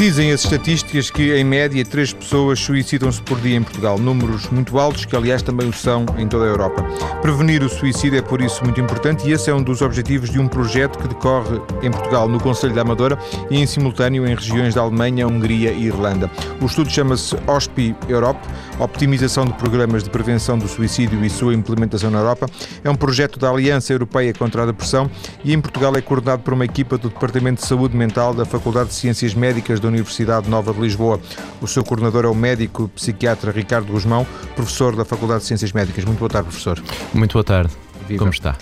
Dizem as estatísticas que, em média, três pessoas suicidam-se por dia em Portugal. Números muito altos, que aliás também o são em toda a Europa. Prevenir o suicídio é por isso muito importante e esse é um dos objetivos de um projeto que decorre em Portugal, no Conselho da Amadora e em simultâneo em regiões da Alemanha, Hungria e Irlanda. O estudo chama-se OSPI Europe, Optimização de Programas de Prevenção do Suicídio e Sua Implementação na Europa. É um projeto da Aliança Europeia contra a Depressão e em Portugal é coordenado por uma equipa do Departamento de Saúde Mental da Faculdade de Ciências Médicas da Universidade Nova de Lisboa. O seu coordenador é o médico psiquiatra Ricardo Guzmão, professor da Faculdade de Ciências Médicas. Muito boa tarde, professor. Muito boa tarde. Viva. Como está?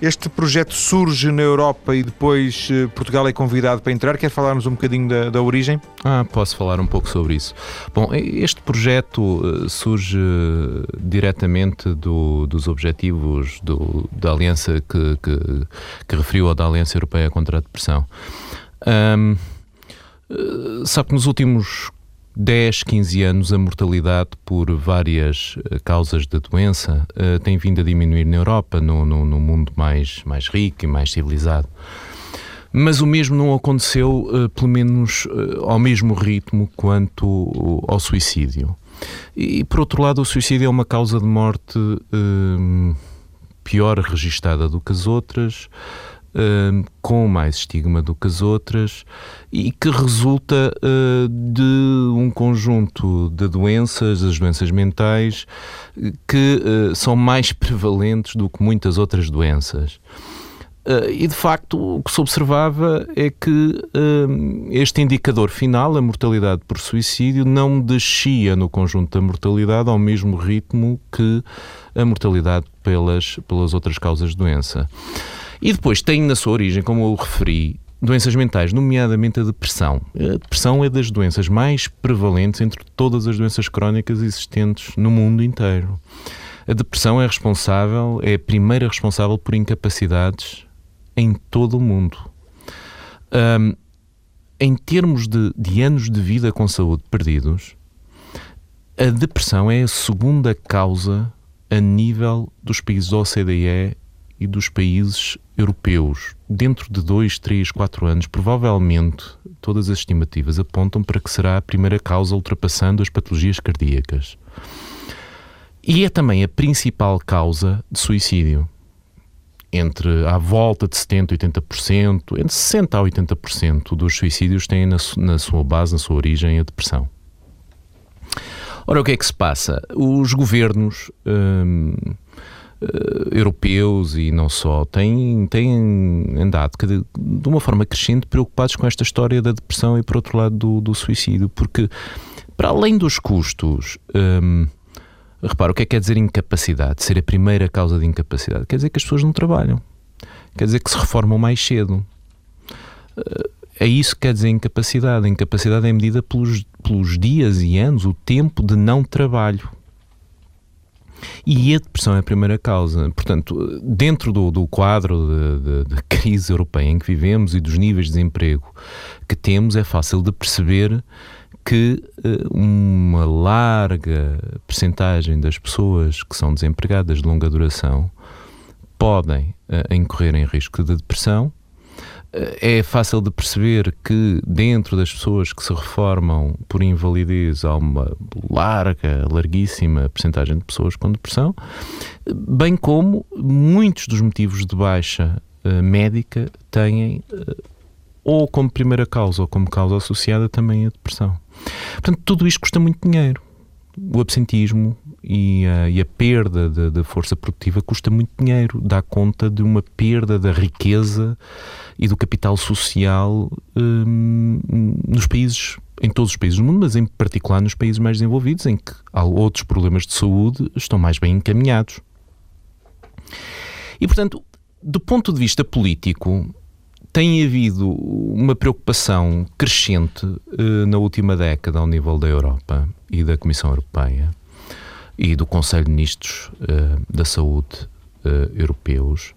Este projeto surge na Europa e depois eh, Portugal é convidado para entrar. Quer falar-nos um bocadinho da, da, origem? Ah, posso falar um pouco sobre isso. Bom, este projeto eh, surge diretamente do, dos objetivos do, da aliança que, que, que referiu, ou da Aliança Europeia contra a Depressão. Um, eh, sabe que nos últimos 10, 15 anos a mortalidade por várias eh, causas da doença uh, tem vindo a diminuir na Europa, no, no, no, mundo mais, mais rico e mais civilizado. Mas o mesmo não aconteceu, uh, pelo menos uh, ao mesmo ritmo quanto ao suicídio. E, por outro lado, o suicídio é uma causa de morte pior registada do que as outras com mais estigma do que as outras e que resulta uh, de um conjunto de doenças, as doenças mentais, que uh, são mais prevalentes do que muitas outras doenças. Uh, e de facto o que se observava é que uh, este indicador final, a mortalidade por suicídio, não descia no conjunto da mortalidade ao mesmo ritmo que a mortalidade pelas, pelas outras causas de doença. E depois tem na sua origem, como eu referi, doenças mentais, nomeadamente a depressão. A depressão é das doenças mais prevalentes entre todas as doenças crónicas existentes no mundo inteiro. A depressão é responsável, é a primeira responsável por incapacidades em todo o mundo. Um, em termos de, de anos de vida com saúde perdidos, a depressão é a segunda causa a nível dos países da OCDE e dos países europeus, dentro de dois, três, quatro anos, provavelmente todas as estimativas apontam para que será a primeira causa ultrapassando as patologias cardíacas. E é também a principal causa de suicídio. Entre à volta de 70% a 80%, entre 60% a 80% dos suicídios têm na, na sua base, na sua origem, a depressão. Ora, o que é que se passa? Os governos. Hum, europeus e não só têm, têm andado de, uma forma crescente preocupados com esta história da depressão e, por outro lado, do, do suicídio, porque para além dos custos. Um, repara, o que é que quer dizer incapacidade? Ser a primeira causa de incapacidade? Quer dizer que as pessoas não trabalham. Quer dizer que se reformam mais cedo. Uh, é isso que quer dizer incapacidade. A incapacidade é medida pelos, pelos dias e anos, o tempo de não trabalho. E a depressão é a primeira causa. Portanto, dentro do, do quadro de, crise europeia em que vivemos e dos níveis de desemprego que temos, é fácil de perceber que uh, uma larga percentagem das pessoas que são desempregadas de longa duração podem uh, incorrer em risco de depressão é fácil de perceber que dentro das pessoas que se reformam por invalidez há uma larga, larguíssima percentagem de pessoas com depressão, bem como muitos dos motivos de baixa uh, médica têm uh, ou como primeira causa ou como causa associada também a depressão. Portanto, tudo isto custa muito dinheiro. O absentismo, e a, e a perda da força produtiva custa muito dinheiro, dá conta de uma perda da riqueza e do capital social hum, nos países, em todos os países do mundo, mas em particular nos países mais desenvolvidos, em que há outros problemas de saúde estão mais bem encaminhados. E, portanto, do ponto de vista político, tem havido uma preocupação crescente uh, na última década ao nível da Europa e da Comissão Europeia e do Conselho de Ministros uh, da Saúde uh, europeus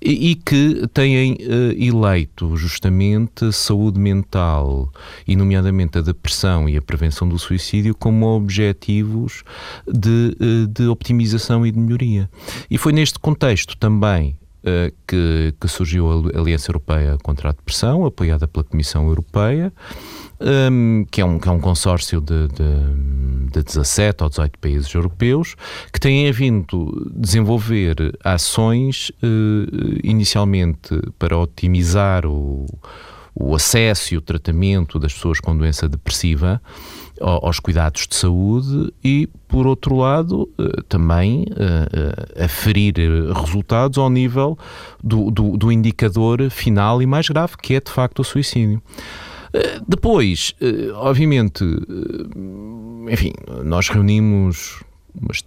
e, e, que têm uh, eleito justamente saúde mental e, nomeadamente, a depressão e a prevenção do suicídio como objetivos de, de optimização e de melhoria. E foi neste contexto também uh, que, que, surgiu a Aliança Europeia contra a Depressão, apoiada pela Comissão Europeia, um, que, é um, que é um consórcio de, de, de 17 ou 18 países europeus, que têm vindo desenvolver ações uh, inicialmente para otimizar o, o acesso e o tratamento das pessoas com doença depressiva aos cuidados de saúde e, por outro lado, eh, também uh, aferir resultados ao nível do, do, do, indicador final e mais grave, que é de facto o suicídio. Depois, obviamente, enfim, nós reunimos umas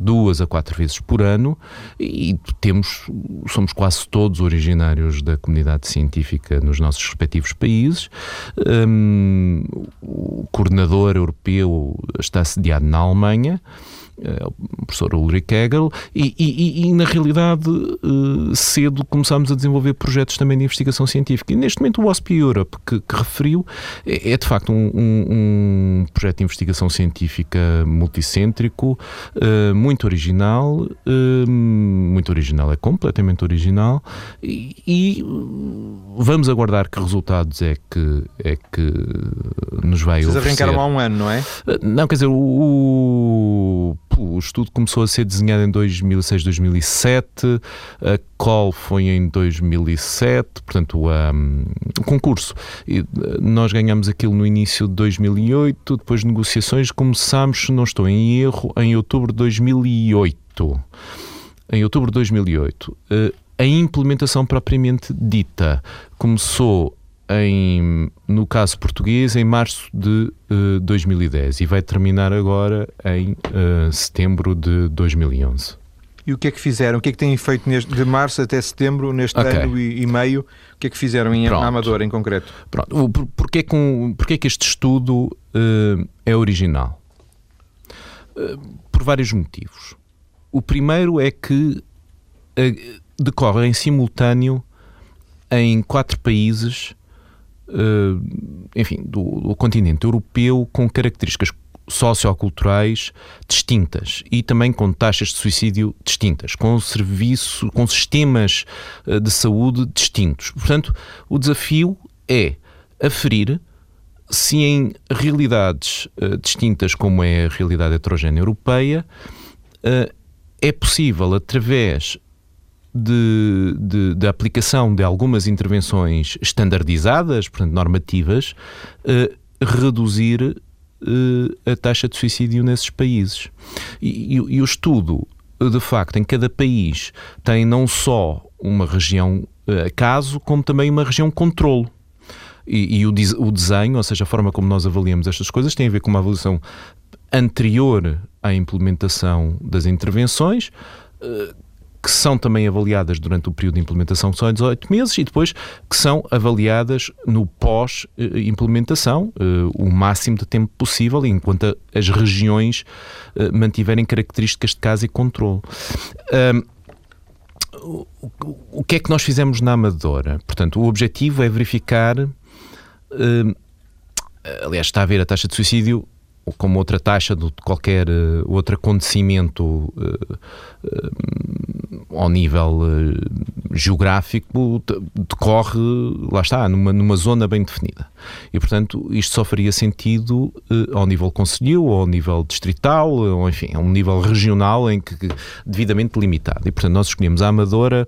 duas a quatro vezes por ano e temos, somos quase todos originários da comunidade científica nos nossos respectivos países. Um, o coordenador europeu está sediado na Alemanha. Eh, o professor Ulrich Hegel, e, e, e, na realidade eh, cedo começámos a desenvolver projetos também de investigação científica. E neste momento o OSP Europe, que, que referiu, é, é, de facto um, um, um, projeto de investigação científica multicêntrico, uh, muito original, uh, muito original, é completamente original, e, e, vamos aguardar que resultados é que, é que nos vai Vocês oferecer. arrancaram há um ano, não é? Não, quer dizer, o, o estudo começou a ser desenhado em 2006, 2007, a call foi em 2007, portanto, um, o concurso. E nós ganhamos aquilo no início de 2008, depois de negociações começámos, se não estou em erro, em outubro de 2008. Em outubro de 2008. Eh, a implementação propriamente dita começou em, no caso português, em março de uh, eh, 2010 e vai terminar agora em uh, setembro de 2011. E o que é que fizeram? O que é que têm feito neste, de março até setembro, neste okay. ano e, e, meio? O que é que fizeram em Pronto. Amador, em concreto? Pronto. Por, porquê, com, porquê que este estudo uh, é original? por vários motivos. O primeiro é que decorre em simultâneo em quatro países enfim, do, do, continente europeu com características socioculturais distintas e também com taxas de suicídio distintas, com serviço, com sistemas uh, de saúde distintos. Portanto, o desafio é aferir se em realidades uh, distintas como é a realidade heterogénea europeia é possível, através de, de, de, aplicação de algumas intervenções standardizadas, portanto normativas, uh, reduzir uh, a taxa de suicídio nesses países. E, e, e, o estudo, de facto, em cada país tem não só uma região uh, caso, como também uma região controlo. E, e o, o, desenho, ou seja, a forma como nós avaliamos estas coisas, tem a ver com uma avaliação anterior à implementação das intervenções que são também avaliadas durante o período de implementação, que são 18 meses, e depois que são avaliadas no pós-implementação, eh, o máximo de tempo possível, enquanto as regiões eh, mantiverem características de caso e controle. O que é que nós fizemos na Amadora? Portanto, o objetivo é verificar. Aliás, está a ver a taxa de suicídio como outra taxa de qualquer outro acontecimento ao nível geográfico decorre, lá está, numa, numa zona bem definida. E, portanto, isto só faria sentido ao nível conselho, ou ao nível distrital, ou enfim, a um nível regional em que, devidamente limitado. E, portanto, nós escolhemos a Amadora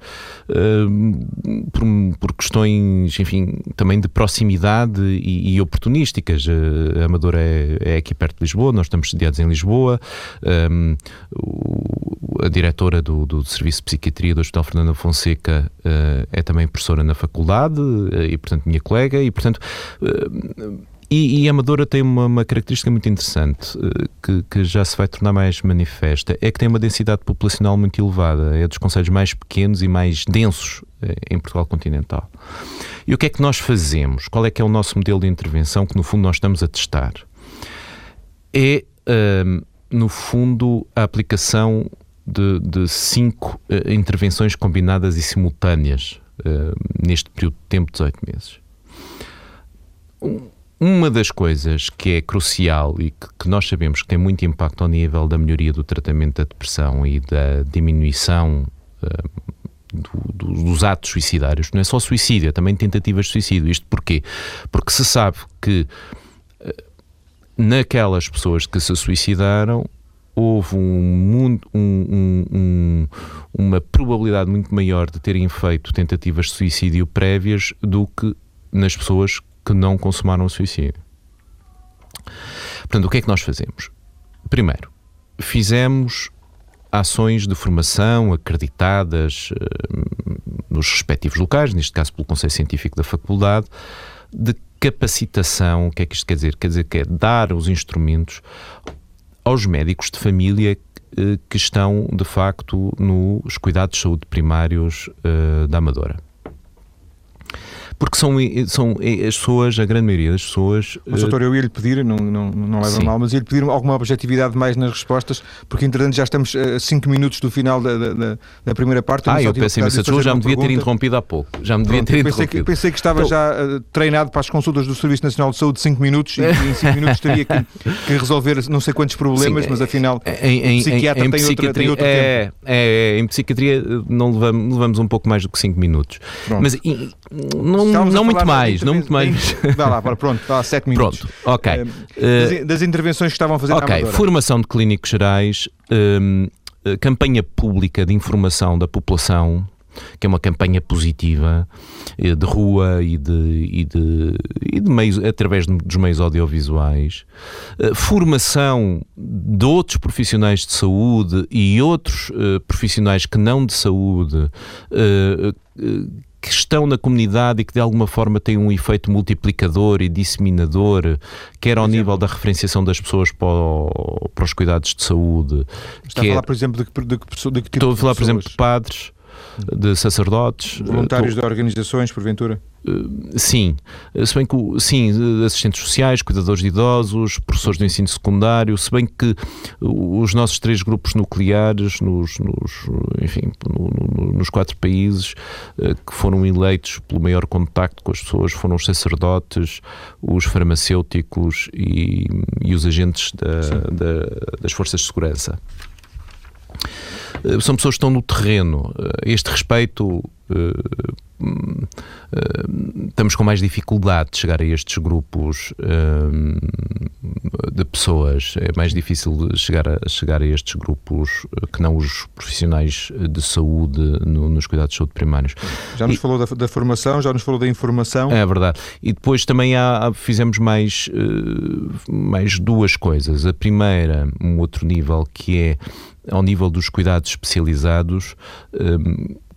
por, por, questões, enfim, também de proximidade e, e oportunísticas. A Amadora é, é aqui perto de Lisboa, nós estamos sediados em Lisboa. A diretora do, do, Serviço de Psiquiatria do Hospital Fernando Fonseca uh, é também professora na faculdade uh, e, portanto, minha colega, e, portanto. Uh, e, e, a Amadora tem uma, uma característica muito interessante que, que, já se vai tornar mais manifesta: é que tem uma densidade populacional muito elevada, é dos conselhos mais pequenos e mais densos em Portugal continental. E o que é que nós fazemos? Qual é que é o nosso modelo de intervenção que, no fundo, nós estamos a testar? é, no fundo, a aplicação de, de cinco uh, intervenções combinadas e simultâneas uh, neste período de tempo de 18 meses. Uma das coisas que é crucial e que, que, nós sabemos que tem muito impacto ao nível da melhoria do tratamento da depressão e da diminuição do, do, dos atos suicidários, não é só suicídio, é também tentativas de suicídio. Isto porquê? Porque se sabe que naquelas pessoas que se suicidaram houve um, um, um, uma probabilidade muito maior de terem feito tentativas de suicídio prévias do que nas pessoas que não consumaram o suicídio. Portanto, o que é que nós fazemos? Primeiro, fizemos ações de formação acreditadas uh, nos respectivos locais, neste caso pelo Conselho Científico da Faculdade, de capacitação. O que é que isto quer dizer? Quer dizer que é dar os instrumentos aos médicos de família uh, que estão, de facto, nos cuidados de saúde primários uh, da Amadora porque são, são as pessoas, a grande maioria das pessoas. Mas, doutor, eu ia-lhe pedir, não, não, não leva mal, mas ia-lhe pedir alguma objetividade mais nas respostas, porque entretanto já estamos a 5 minutos do final da, da, da primeira parte. Ah, eu peço imensa desculpa, já me devia ter interrompido há pouco. Já me devia ter pensei interrompido. Que, pensei que estava então, já uh, treinado para as consultas do Serviço Nacional de Saúde de 5 minutos e em 5 minutos teria que, que, resolver não sei quantos problemas, sim, mas afinal em, em, psiquiatra em, tem, outra, tem outro é, tempo. É, é, em psiquiatria eh, não levamos, levamos um pouco mais do que 5 minutos. Pronto. Mas não, não muito mais não muito mais. Vá lá, pronto, vá, sete minutos. Pronto, ok. Uh, das, das, intervenções que estavam a fazer Ok, formação de clínicos gerais, um, eh, campanha pública de informação da população, que é uma campanha positiva de rua e de, e de, e de meios, através dos meios audiovisuais, formação de outros profissionais de saúde e outros profissionais que não de saúde que estão na comunidade e que de alguma forma têm um efeito multiplicador e disseminador, quer ao nível da referenciação das pessoas para, o, para os cuidados de saúde. Está a falar, é, por exemplo, de que, de que, de que tipo Estou a falar, por exemplo, de padres, de sacerdotes. Voluntários estou, de organizações, porventura? Eh, sim, eh, se bem que sim, assistentes sociais, cuidadores de idosos, professores do ensino secundário, se bem que os nossos três grupos nucleares, nos, nos enfim, no, no, nos quatro países eh, que foram eleitos pelo maior contacto com as pessoas foram os sacerdotes, os farmacêuticos e, e os agentes da, da, das forças de segurança. São pessoas que estão no terreno. Este respeito estamos com mais dificuldade de chegar a estes grupos hum, de pessoas. É mais difícil chegar a, chegar a estes grupos que não os profissionais de saúde no, nos cuidados de saúde primários. Já nos e, falou da, da, formação, já nos falou da informação. É verdade. E depois também há, fizemos mais, mais duas coisas. A primeira, um outro nível, que é ao nível dos cuidados especializados.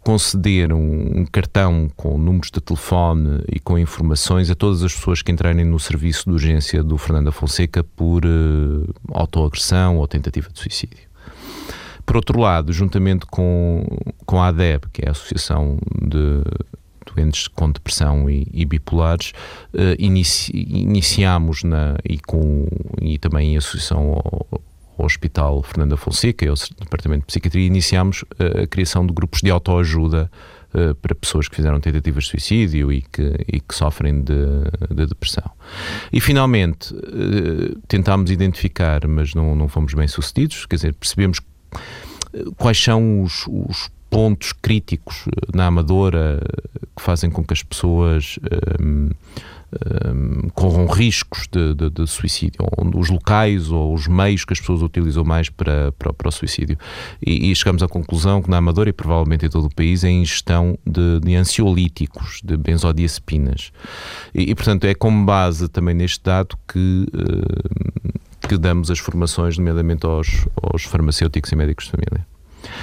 Conceder um, um, cartão com números de telefone e com informações a todas as pessoas que entrarem no serviço de urgência do Fernando Fonseca por uh, autoagressão ou tentativa de suicídio. Por outro lado, juntamente com, com a ADEB, que é a Associação de doentes com depressão e, e bipolares, uh, inici, iniciamos e, com, e também em associação ao, ao Hospital Fernanda Fonseca e ao Departamento de Psiquiatria, iniciámos eh, a criação de grupos de autoajuda uh, para pessoas que fizeram tentativas de suicídio e que, e que sofrem de, de depressão. E finalmente uh, tentámos identificar, mas não, não fomos bem sucedidos, quer dizer, percebemos quais são os, os pontos críticos na Amadora que fazem com que as pessoas um, corram riscos de, de, de, suicídio, os locais ou os meios que as pessoas utilizam mais para, para, para o suicídio. E, e, chegamos à conclusão que na Amadora e provavelmente em todo o país é a ingestão de, de ansiolíticos, de benzodiazepinas. E, e, portanto, é com base também neste dado que. Uh, que damos as formações, nomeadamente aos, aos farmacêuticos e médicos de família.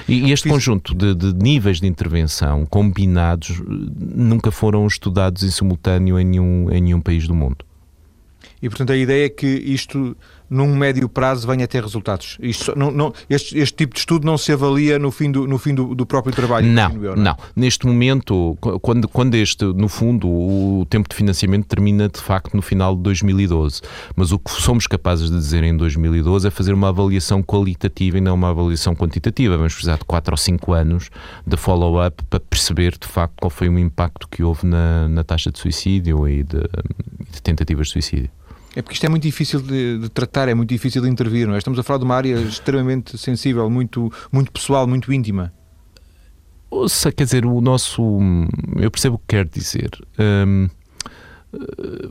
E este conjunto de, de, níveis de intervenção combinados nunca foram estudados em simultâneo em nenhum, em nenhum país do mundo. E portanto a ideia é que isto num médio prazo venha a ter resultados. Isto, não, não, este, este, tipo de estudo não se avalia no fim do, no fim do, do próprio trabalho? Não, eu, não, não. Neste momento, quando, quando este, no fundo, o tempo de financiamento termina de facto no final de 2012. Mas o que somos capazes de dizer em 2012 é fazer uma avaliação qualitativa e não uma avaliação quantitativa. Vamos precisar de 4 ou 5 anos de follow-up para perceber de facto qual foi o impacto que houve na, na taxa de suicídio e de, de tentativas de suicídio. É porque isto é muito difícil de, de, tratar, é muito difícil de intervir, não é? Estamos a falar de uma área extremamente sensível, muito, muito pessoal, muito íntima. Ouça, quer dizer, o nosso. Eu percebo o que quer dizer. Um,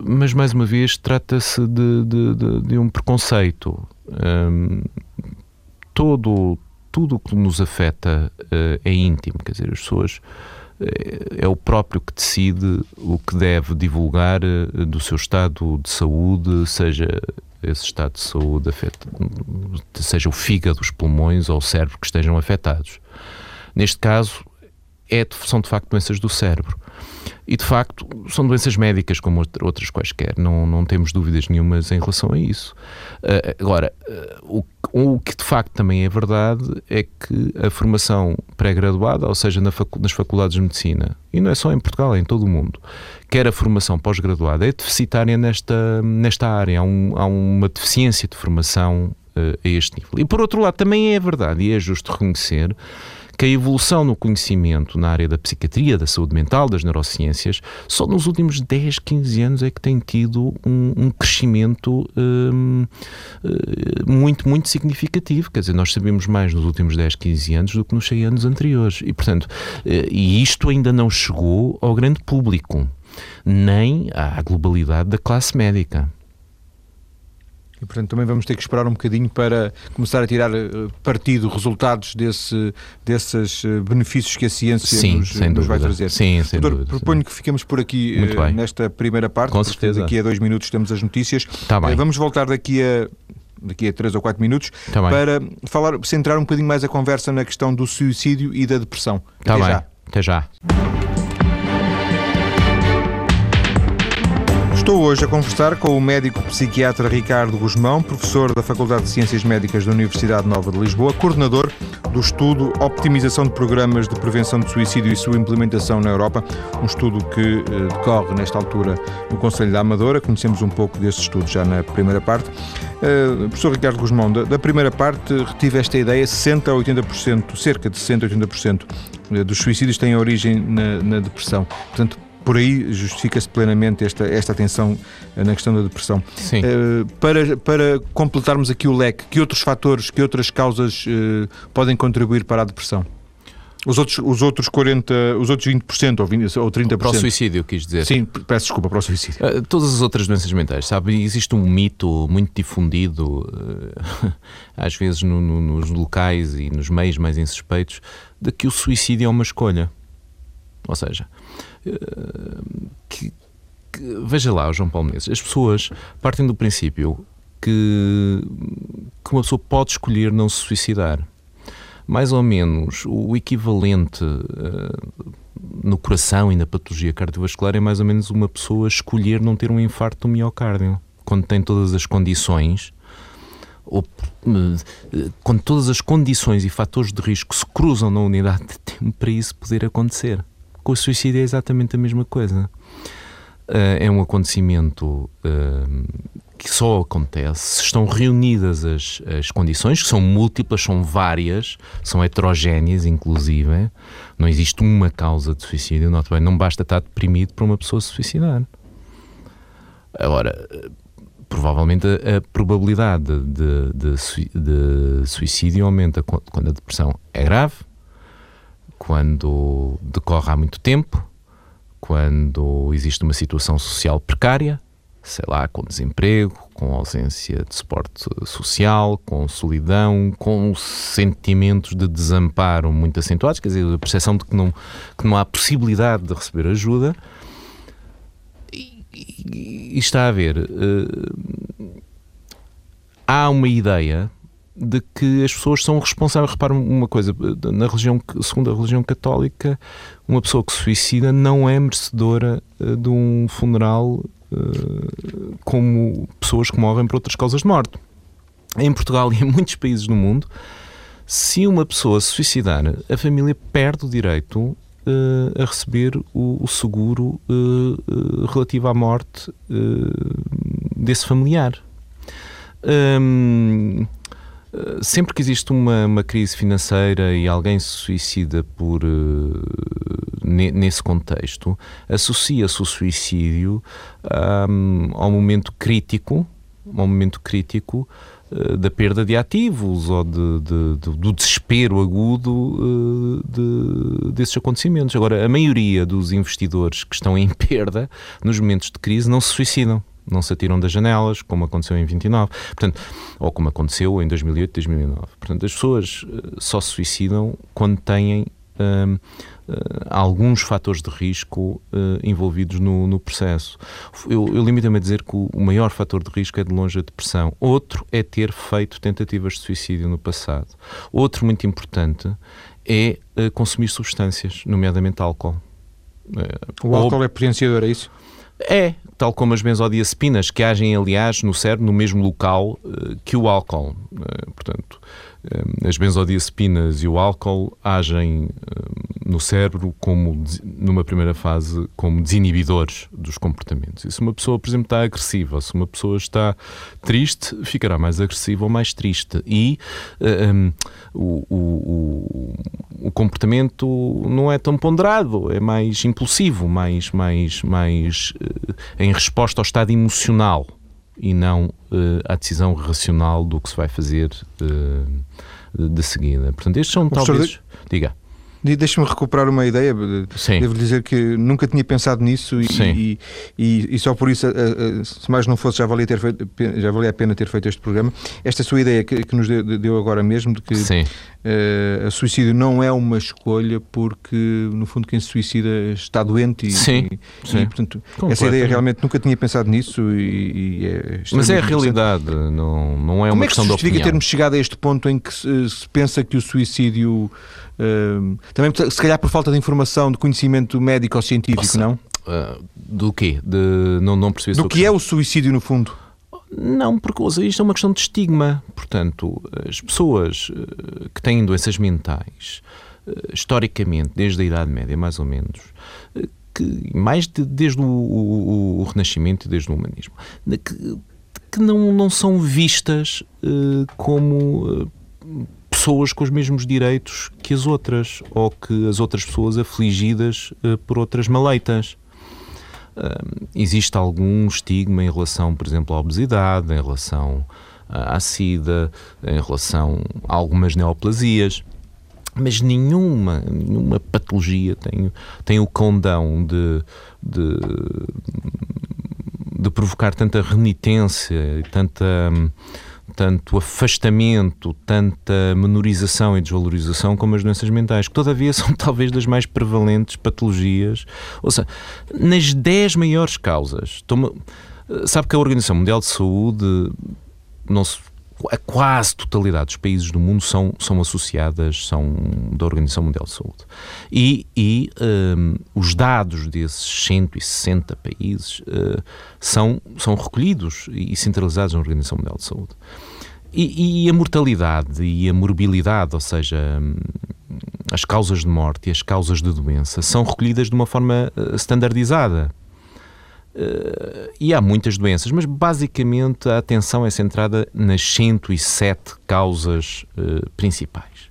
mas mais uma vez trata-se de, de, de, um preconceito. Todo, tudo o que nos afeta uh, é íntimo, quer dizer, as pessoas é o próprio que decide o que deve divulgar eh, do seu estado de saúde, seja esse estado de saúde afeta, seja o fígado, os pulmões ou o cérebro que estejam afetados. Neste caso, é, são de facto doenças do cérebro. E de facto, são doenças médicas como outras quaisquer, não, não temos dúvidas nenhumas em relação a isso. Uh, agora, uh, o, o que de facto também é verdade é que a formação pré-graduada, ou seja, na facu nas faculdades de medicina, e não é só em Portugal, é em todo o mundo, quer a formação pós-graduada, é deficitária nesta, nesta área. Há, um, há uma deficiência de formação uh, a este nível. E por outro lado, também é verdade, e é justo reconhecer que a evolução no conhecimento na área da psiquiatria, da saúde mental, das neurociências, só nos últimos 10, 15 anos é que tem tido um, um crescimento um, hum, muito, muito significativo. Quer dizer, nós sabemos mais nos últimos 10, 15 anos do que nos 100 anos anteriores. E, portanto, eh, e isto ainda não chegou ao grande público, nem à globalidade da classe médica. E, portanto, também vamos ter que esperar um bocadinho para começar a tirar eh, partido, resultados desse, desses eh, benefícios que a ciência Sim, nos, nos vai trazer. Sim, sem Doutor, dúvida. proponho que fiquemos por aqui uh, nesta primeira parte. Com certeza. Daqui a dois minutos temos as notícias. Tá bem. vamos voltar daqui a daqui a 3 ou 4 minutos, tá para falar, centrar um bocadinho mais a conversa na questão do suicídio e da depressão. Tá Até bem. já. Até já. Estou hoje a conversar com o médico psiquiatra Ricardo Guzmão, professor da Faculdade de Ciências Médicas da Universidade Nova de Lisboa, coordenador do estudo Optimização de Programas de Prevenção de Suicídio e sua implementação na Europa, um estudo que eh, decorre nesta altura no Conselho da Amadora. Conhecemos um pouco desse estudo já na primeira parte. Uh, professor Ricardo Guzmão, da, da, primeira parte retive esta ideia, 60 a 80%, cerca de 60 a 80% eh, dos suicídios têm origem na, na depressão. Portanto, por aí justifica-se plenamente esta, esta atenção eh, na questão da depressão. Sim. Uh, para, para completarmos aqui o leque, que outros fatores, que outras causas uh, podem contribuir para a depressão? Os outros, os outros 40, os outros 20% ou, 20, ou 30%. Para o suicídio, quis dizer. Sim, peço desculpa, para o suicídio. Uh, todas as outras doenças mentais, sabe? Existe um mito muito difundido, uh, às vezes no, no, nos locais e nos meios mais insuspeitos, de que o suicídio é uma escolha. Ou seja, que, que, veja lá, João Paulo Menezes, as pessoas partem do princípio que, que uma pessoa pode escolher não se suicidar. Mais ou menos o equivalente uh, no coração e na patologia cardiovascular é mais ou menos uma pessoa escolher não ter um infarto do miocárdio, quando tem todas as condições ou uh, quando todas as condições e fatores de risco se cruzam na unidade de tempo para isso poder acontecer. Com o suicídio é exatamente a mesma coisa. Uh, é um acontecimento uh, que só acontece se estão reunidas as, as condições, que são múltiplas, são várias, são heterogéneas, inclusive. Não existe uma causa de suicídio. Não, não basta estar deprimido para uma pessoa se suicidar. Agora, provavelmente a, a probabilidade de, de, de, suicídio aumenta quando a depressão é grave, quando decorre há muito tempo, quando existe uma situação social precária, sei lá, com desemprego, com ausência de suporte social, com solidão, com sentimentos de desamparo muito acentuados, quer dizer, a percepção de que não, que não há possibilidade de receber ajuda. E, e, e está a ver. Uh, há uma ideia de que as pessoas são responsáveis. Repara uma coisa, na religião, segundo a religião católica, uma pessoa que se suicida não é merecedora eh, de um funeral eh, como pessoas que morrem por outras causas de morte. Em Portugal e em muitos países do mundo, se uma pessoa se suicidar, a família perde o direito uh, a receber o, seguro relativo à morte desse familiar. Um, sempre que existe uma, uma, crise financeira e alguém se suicida por uh, nesse contexto, associa-se o suicídio um, ao momento crítico, ao momento crítico uh, da perda de ativos ou de, de, de, do desespero agudo desses acontecimentos. Agora, a maioria dos investidores que estão em perda nos momentos de crise não se suicidam não se atiram das janelas, como aconteceu em 29, portanto, ou como aconteceu em 2008, 2009. Portanto, as pessoas só se suicidam quando têm uh, alguns fatores de risco uh, envolvidos no, no, processo. Eu, eu limito-me a dizer que o, maior fator de risco é de longe a depressão. Outro é ter feito tentativas de suicídio no passado. Outro muito importante é uh, consumir substâncias, nomeadamente álcool. o álcool Ou... é potenciador, é isso? É, tal como as benzodiazepinas, que agem, aliás, no cérebro, no mesmo local uh, que o álcool. Uh, portanto, uh, as benzodiazepinas e o álcool agem no cérebro como, numa primeira fase, como desinibidores dos comportamentos. E se uma pessoa, por exemplo, está agressiva, se uma pessoa está triste, ficará mais agressiva ou mais triste. E um, o, o, o, comportamento não é tão ponderado, é mais impulsivo, mais, mais, mais uh, em resposta ao estado emocional e não uh, à decisão racional do que se vai fazer uh, de seguida. Portanto, estes são talvez. Diga. Deixa-me recuperar uma ideia. Sim. Devo dizer que nunca tinha pensado nisso e, e, e, e, só por isso, se mais não fosse, já valia, ter feito, já valia a pena ter feito este programa. Esta sua ideia que, que nos deu, agora mesmo de que uh, a suicídio não é uma escolha porque, no fundo, quem se suicida está doente e, sim, sim. portanto, essa ideia realmente nunca tinha pensado nisso e, é Mas é a realidade, não, não é uma questão. Como é que se justifica termos chegado a este ponto em que se, se pensa que o suicídio também, se calhar, por falta de informação, de conhecimento médico ou científico, Nossa, não? Uh, do quê? De, não, não percebi Do que é o suicídio, no fundo? Não, porque isto é uma questão de estigma. Portanto, as pessoas ah, que têm doenças mentais, ah, historicamente, desde a Idade Média, mais ou menos, que mais de, desde o, o, o, Renascimento e desde o humanismo, que, que não, não são vistas uh, como uh, pessoas com os mesmos direitos que as outras, ou que as outras pessoas afligidas uh, por outras maleitas. Uh, existe algum estigma em relação, por exemplo, à obesidade, em relação à SIDA, em relação a algumas neoplasias, mas nenhuma, nenhuma patologia tem, tem o condão de, de, de provocar tanta renitência e tanta tanto afastamento, tanta menorização e desvalorização como as doenças mentais, que todavia são talvez das mais prevalentes patologias. Ou seja, nas 10 maiores causas, toma, sabe que a Organização Mundial de Saúde não se a quase totalidade dos países do mundo são, são associadas, são da Organização Mundial de Saúde. E, e um, os dados desses 160 países uh, são, são recolhidos e centralizados na Organização Mundial de Saúde. E, e, a mortalidade e a morbilidade, ou seja, hum, as causas de morte e as causas de doença, são recolhidas de uma forma uh, standardizada. Uh, e há muitas doenças, mas basicamente a atenção é centrada nas 107 causas uh, principais.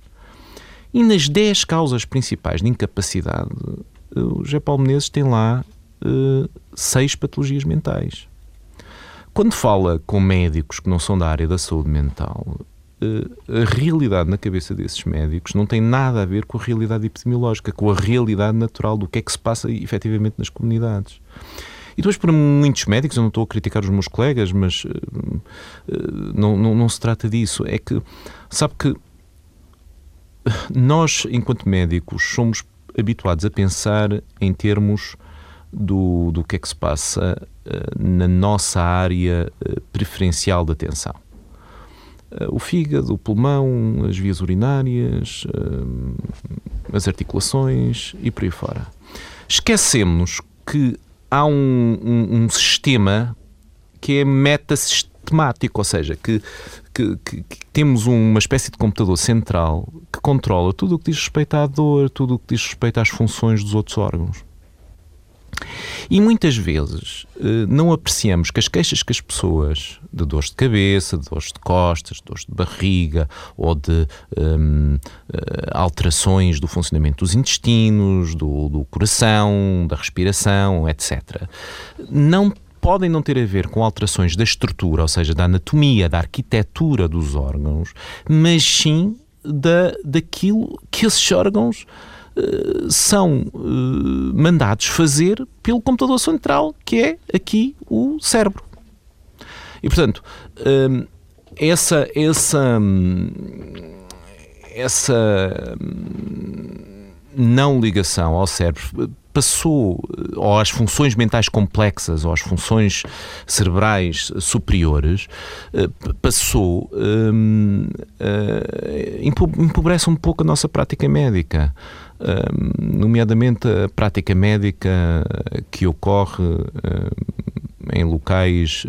E nas 10 causas principais de incapacidade, uh, o José Paulo Menezes tem lá seis patologias mentais. Quando fala com médicos que não são da área da saúde mental, a realidade na cabeça desses médicos não tem nada a ver com a realidade epidemiológica, com a realidade natural do que é que se passa efetivamente nas comunidades. E depois, para muitos médicos, eu não estou a criticar os meus colegas, mas uh, não, não, não se trata disso. É que, sabe que nós, enquanto médicos, somos habituados a pensar em termos do, do que é que se passa uh, na nossa área uh, preferencial de atenção. o fígado, o pulmão, as vias urinárias, as articulações e por aí fora. Esquecemos que há um, um, um sistema que é metasistemático, ou seja, que, que, que, que, temos uma espécie de computador central que controla tudo o que diz respeito à dor, tudo o que diz respeito às funções dos outros órgãos. E muitas vezes eh, não apreciamos que as queixas que as pessoas de dores de cabeça, de dores de costas, de dores de barriga ou de um, eh, alterações do funcionamento dos intestinos, do, do coração, da respiração, etc., não podem não ter a ver com alterações da estrutura, ou seja, da anatomia, da arquitetura dos órgãos, mas sim da, daquilo que esses órgãos são uh, mandados fazer pelo computador central, que é aqui o cérebro. E portanto, uh, essa, essa, essa não ligação ao cérebro passou, ou às funções mentais complexas, ou às funções cerebrais superiores, eh, passou, um, empobrece um pouco a nossa prática médica. Nomeadamente a prática médica que ocorre em locais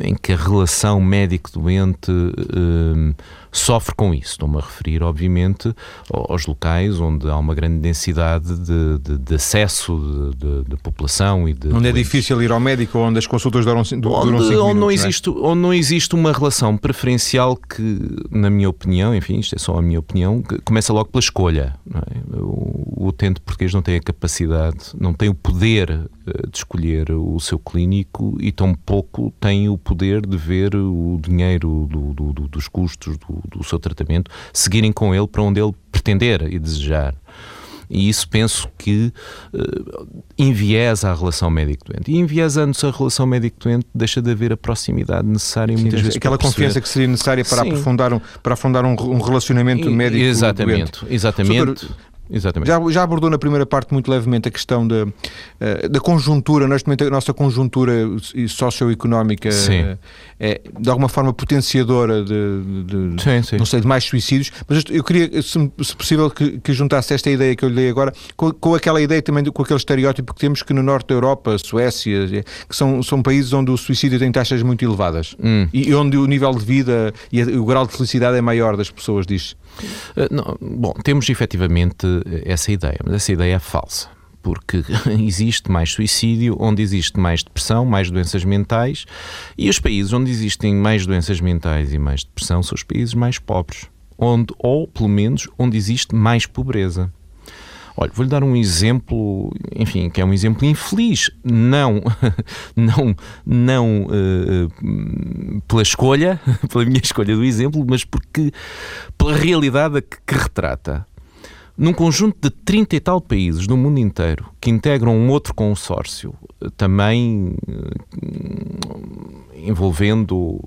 em que a relação médico-doente sofre com isso. Estou-me a referir, obviamente, aos locais onde há uma grande densidade de, de, de acesso de, de, população e de. Onde é difícil ir ao médico, onde as consultas duram, duram onde, cinco onde minutos, não existe, é? Onde não existe uma relação preferencial que, na minha opinião, enfim, isto é só a minha opinião, começa logo pela escolha. É? O, o utente português não tem a capacidade, não tem o poder eh, de escolher o seu clínico e tampouco tem o poder de ver o dinheiro do, do, do, dos custos do, do seu tratamento, seguirem com ele para onde ele pretender e desejar. E isso penso que uh, enviesa a relação médico-doente. E enviesando-se a relação médico-doente, deixa de haver a proximidade necessária Sim, muitas vezes. Aquela confiança que seria necessária para aprofundar um, para afundar um, um relacionamento médico-doente. Exatamente, exatamente. Exatamente. Já, já, abordou na primeira parte muito levemente a questão da, eh, da conjuntura, neste momento a nossa conjuntura socioeconómica é, é de alguma forma potenciadora de, de, sim, sim. não sei, de mais suicídios, mas eu queria, se, se possível, que, que, juntasse esta ideia que eu lhe dei agora com, com, aquela ideia também, com aquele estereótipo que temos que no norte da Europa, Suécia, é, que são, são países onde o suicídio tem taxas muito elevadas hum. e onde o nível de vida e o grau de felicidade é maior das pessoas, diz não, bom, temos efetivamente essa ideia, mas essa ideia é falsa. Porque existe mais suicídio, onde existe mais depressão, mais doenças mentais, e os países onde existem mais doenças mentais e mais depressão são os países mais pobres, onde, ou pelo menos onde existe mais pobreza. Olha, vou-lhe dar um exemplo, enfim, que é um exemplo infeliz, não, não, não uh, pela escolha, pela minha escolha do exemplo, mas porque pela realidade que, que retrata. Num conjunto de 30 e tal países do mundo inteiro que integram um outro consórcio, também uh, envolvendo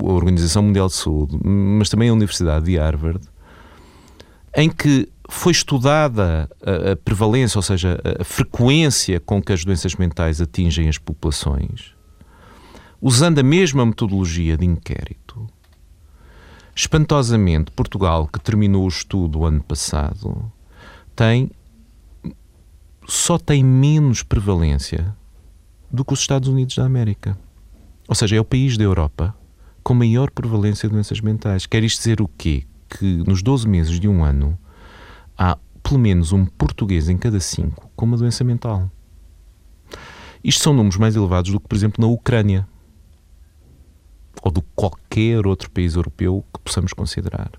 a Organização Mundial de Saúde, mas também a Universidade de Harvard, em que foi estudada a, a, prevalência, ou seja, a frequência com que as doenças mentais atingem as populações, usando a mesma metodologia de inquérito. Espantosamente, Portugal, que terminou o estudo o ano passado, tem só tem menos prevalência do que os Estados Unidos da América. Ou seja, é o país da Europa com maior prevalência de doenças mentais. Quer isto dizer o quê? Que nos 12 meses de um ano há pelo menos um português em cada cinco com uma doença mental. Isto são números mais elevados do que, por exemplo, na Ucrânia ou de qualquer outro país europeu que possamos considerar.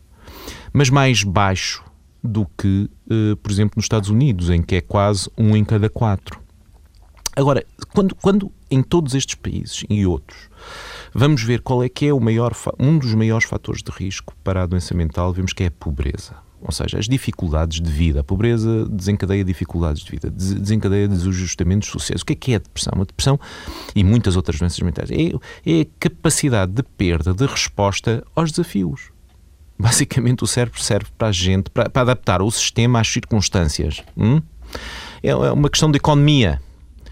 Mas mais baixo do que, uh, por exemplo, nos Estados Unidos, em que é quase um em cada quatro. Agora, quando, quando em todos estes países e outros vamos ver qual é que é o maior, um dos maiores fatores de risco para a doença mental, vemos que é a pobreza. Ou seja, as dificuldades de vida. A pobreza desencadeia dificuldades de vida, desencadeia desajustamentos sociais. O que é que é a depressão? A depressão e muitas outras doenças mentais é, é a capacidade de perda de resposta aos desafios. Basicamente, o cérebro serve para a gente, para, para adaptar o sistema às circunstâncias. Hum? É, é uma questão de economia.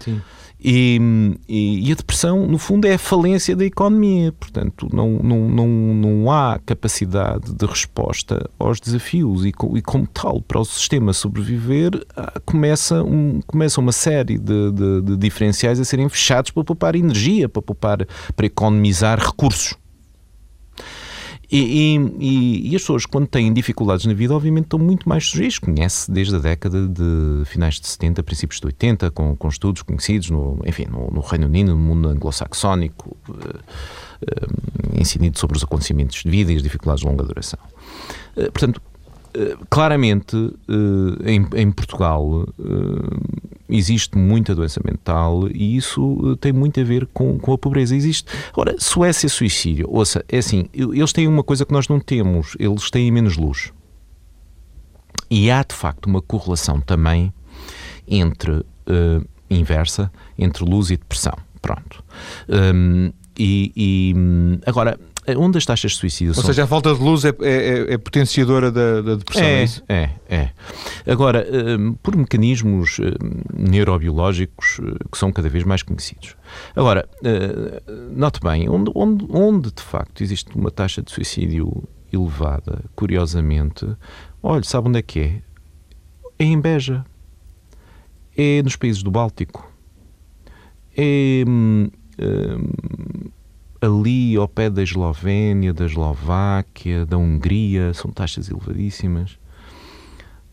Sim. E, e, e, a depressão, no fundo, é a falência da economia. Portanto, não, não, não, não há capacidade de resposta aos desafios. E, e como tal, para o sistema sobreviver, ah, começa, um, começa uma série de, de, de diferenciais a serem fechados para poupar energia, para, poupar, para economizar recursos. E, e, e, as pessoas, quando têm dificuldades na vida, obviamente estão muito mais sujeitas. Conhece desde a década de finais de 70, princípios de 80, com, com estudos conhecidos, no, enfim, no, no Reino Unido, no mundo anglo-saxónico, uh, ensinido sobre os acontecimentos de vida e as dificuldades de longa duração. Uh, portanto, claramente, em, em, Portugal, existe muita doença mental e isso tem muito a ver com, com a pobreza. Existe. Ora, Suécia, suicídio, ouça, é assim, eles têm uma coisa que nós não temos, eles têm menos luz. E há de facto uma correlação também entre uh, inversa entre luz e depressão. Pronto. Um, e, e, agora, onde as taxas de suicídio Ou são... seja, a falta de luz é, é, é, é potenciadora da, da depressão, é, é isso? É, é. Agora, um, por mecanismos um, neurobiológicos uh, que são cada vez mais conhecidos. Agora, uh, note bem, onde, onde, onde de facto existe uma taxa de suicídio elevada, curiosamente, olha, sabe onde é que é? É em Beja. É nos países do Báltico é hum, hum, ali ao pé da Eslovénia, da Eslováquia, da Hungria, são taxas elevadíssimas.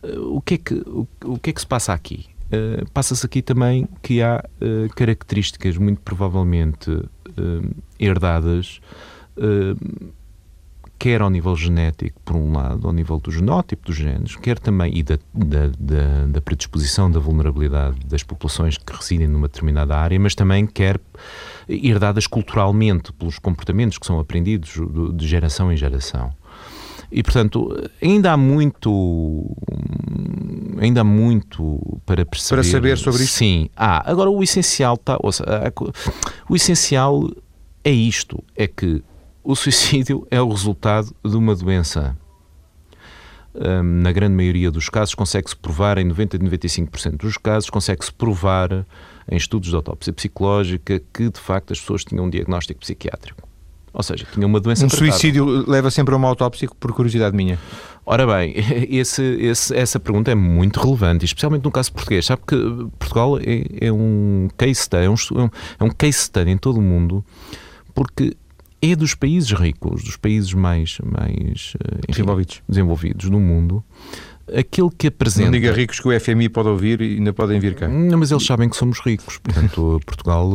Uh, o que, é que, o, o, que é que se passa aqui? Uh, Passa-se aqui também que há uh, características muito provavelmente uh, herdadas quer ao nível genético, por um lado, ao nível do genótipo dos genes, quer também e da, da, da, da, predisposição da vulnerabilidade das populações que residem numa determinada área, mas também quer herdadas culturalmente pelos comportamentos que são aprendidos de geração em geração. E, portanto, ainda há muito ainda há muito para perceber. Para saber sobre isso? Sim. Ah, agora o essencial está, o essencial é isto, é que o suicídio é o resultado de uma doença. Um, na grande maioria dos casos, consegue-se provar, em 90 a 95% dos casos, consegue-se provar em estudos de autópsia psicológica que, de facto, as pessoas tinham um diagnóstico psiquiátrico. Ou seja, tinham uma doença Um tratável. suicídio leva sempre a uma autópsia, por curiosidade minha. Ora bem, esse, esse, essa pergunta é muito relevante, especialmente no caso português. Sabe que Portugal é, é um case study, é um, é um case study em todo o mundo, porque é dos países ricos, dos países mais, mais enfim, desenvolvidos. desenvolvidos no mundo, aquele que apresenta. Não diga ricos que o FMI pode ouvir e ainda podem vir cá. Não, mas eles sabem que somos ricos. Portanto, Portugal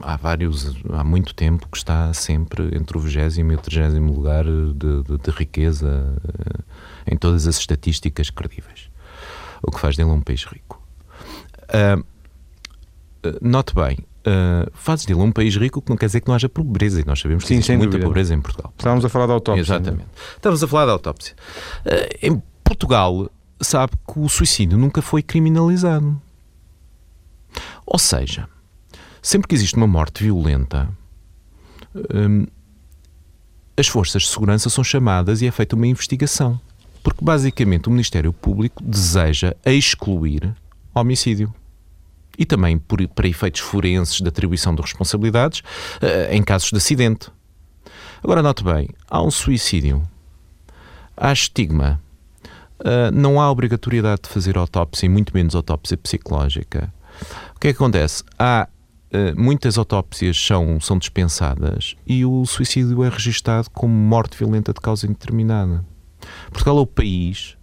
há vários, há muito tempo que está sempre entre o 20 e o 30 lugar de, de, de riqueza em todas as estatísticas credíveis. O que faz dele um país rico. Uh, note bem, uh, faz dele um país rico que não quer dizer que não haja pobreza, e nós sabemos que Sim, existe muita dúvida. pobreza em Portugal. Estávamos a falar da autópsia. Exatamente. Estamos a falar da autópsia. Uh, em Portugal, sabe que o suicídio nunca foi criminalizado. Ou seja, sempre que existe uma morte violenta, hum, as forças de segurança são chamadas e é feita uma investigação. Porque basicamente o Ministério Público deseja excluir homicídio. E também por, para efeitos forenses de atribuição de responsabilidades uh, em casos de acidente. Agora, note bem: há um suicídio, há estigma, uh, não há obrigatoriedade de fazer autópsia e muito menos autópsia psicológica. O que é que acontece? Há uh, muitas autópsias são, são dispensadas e o suicídio é registado como morte violenta de causa indeterminada. Portugal é o país,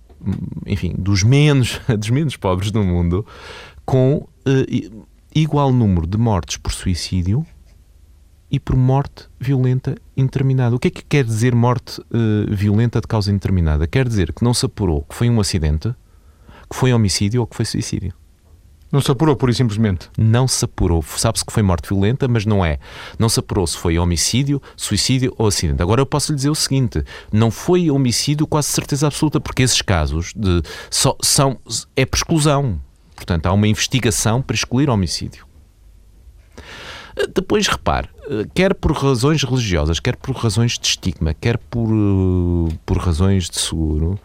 enfim, dos menos, dos menos pobres do mundo, com uh, igual número de mortes por suicídio e por morte violenta indeterminada. O que é que quer dizer morte uh, violenta de causa indeterminada? Quer dizer que não se apurou que foi um acidente, que foi homicídio ou que foi suicídio. Não se apurou, pura e simplesmente. Não se apurou. Sabe-se que foi morte violenta, mas não é. Não se apurou se foi homicídio, suicídio ou acidente. Agora eu posso lhe dizer o seguinte: não foi homicídio, quase certeza absoluta, porque esses casos de, só, são, é por exclusão. Portanto, há uma investigação para excluir homicídio. Depois, repare, quer por razões religiosas, quer por razões de estigma, quer por, por razões de seguro,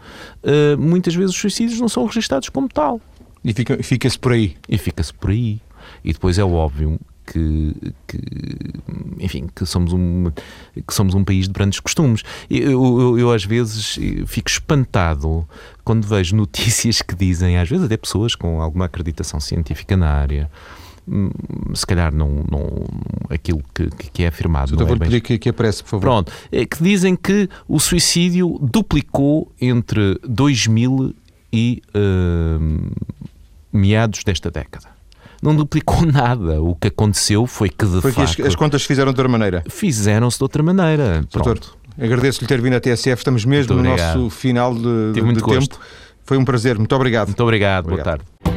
muitas vezes os suicídios não são registados como tal. E fica- fica-se por aí. E fica-se por aí. E depois é óbvio que, que, enfim, que somos um, que somos um país de grandes costumes. Eu, eu, eu, às vezes fico espantado quando vejo notícias que dizem, às vezes até pessoas com alguma acreditação científica na área, hum, se calhar não, não aquilo que, que é afirmado. Então não é bem pedir que, que aparece, por favor. Pronto, é que dizem que o suicídio duplicou entre 2000 e hum, meados desta década. Não duplicou nada. O que aconteceu foi que, de Foi que as, facto, as contas se fizeram de outra maneira. fizeram-se de outra maneira. Doutor, Pronto. agradeço-lhe ter vindo à TSF. Estamos mesmo no nosso final de, de- de tempo. Foi um prazer. Muito obrigado. Muito obrigado. Boa Obrigado. tarde.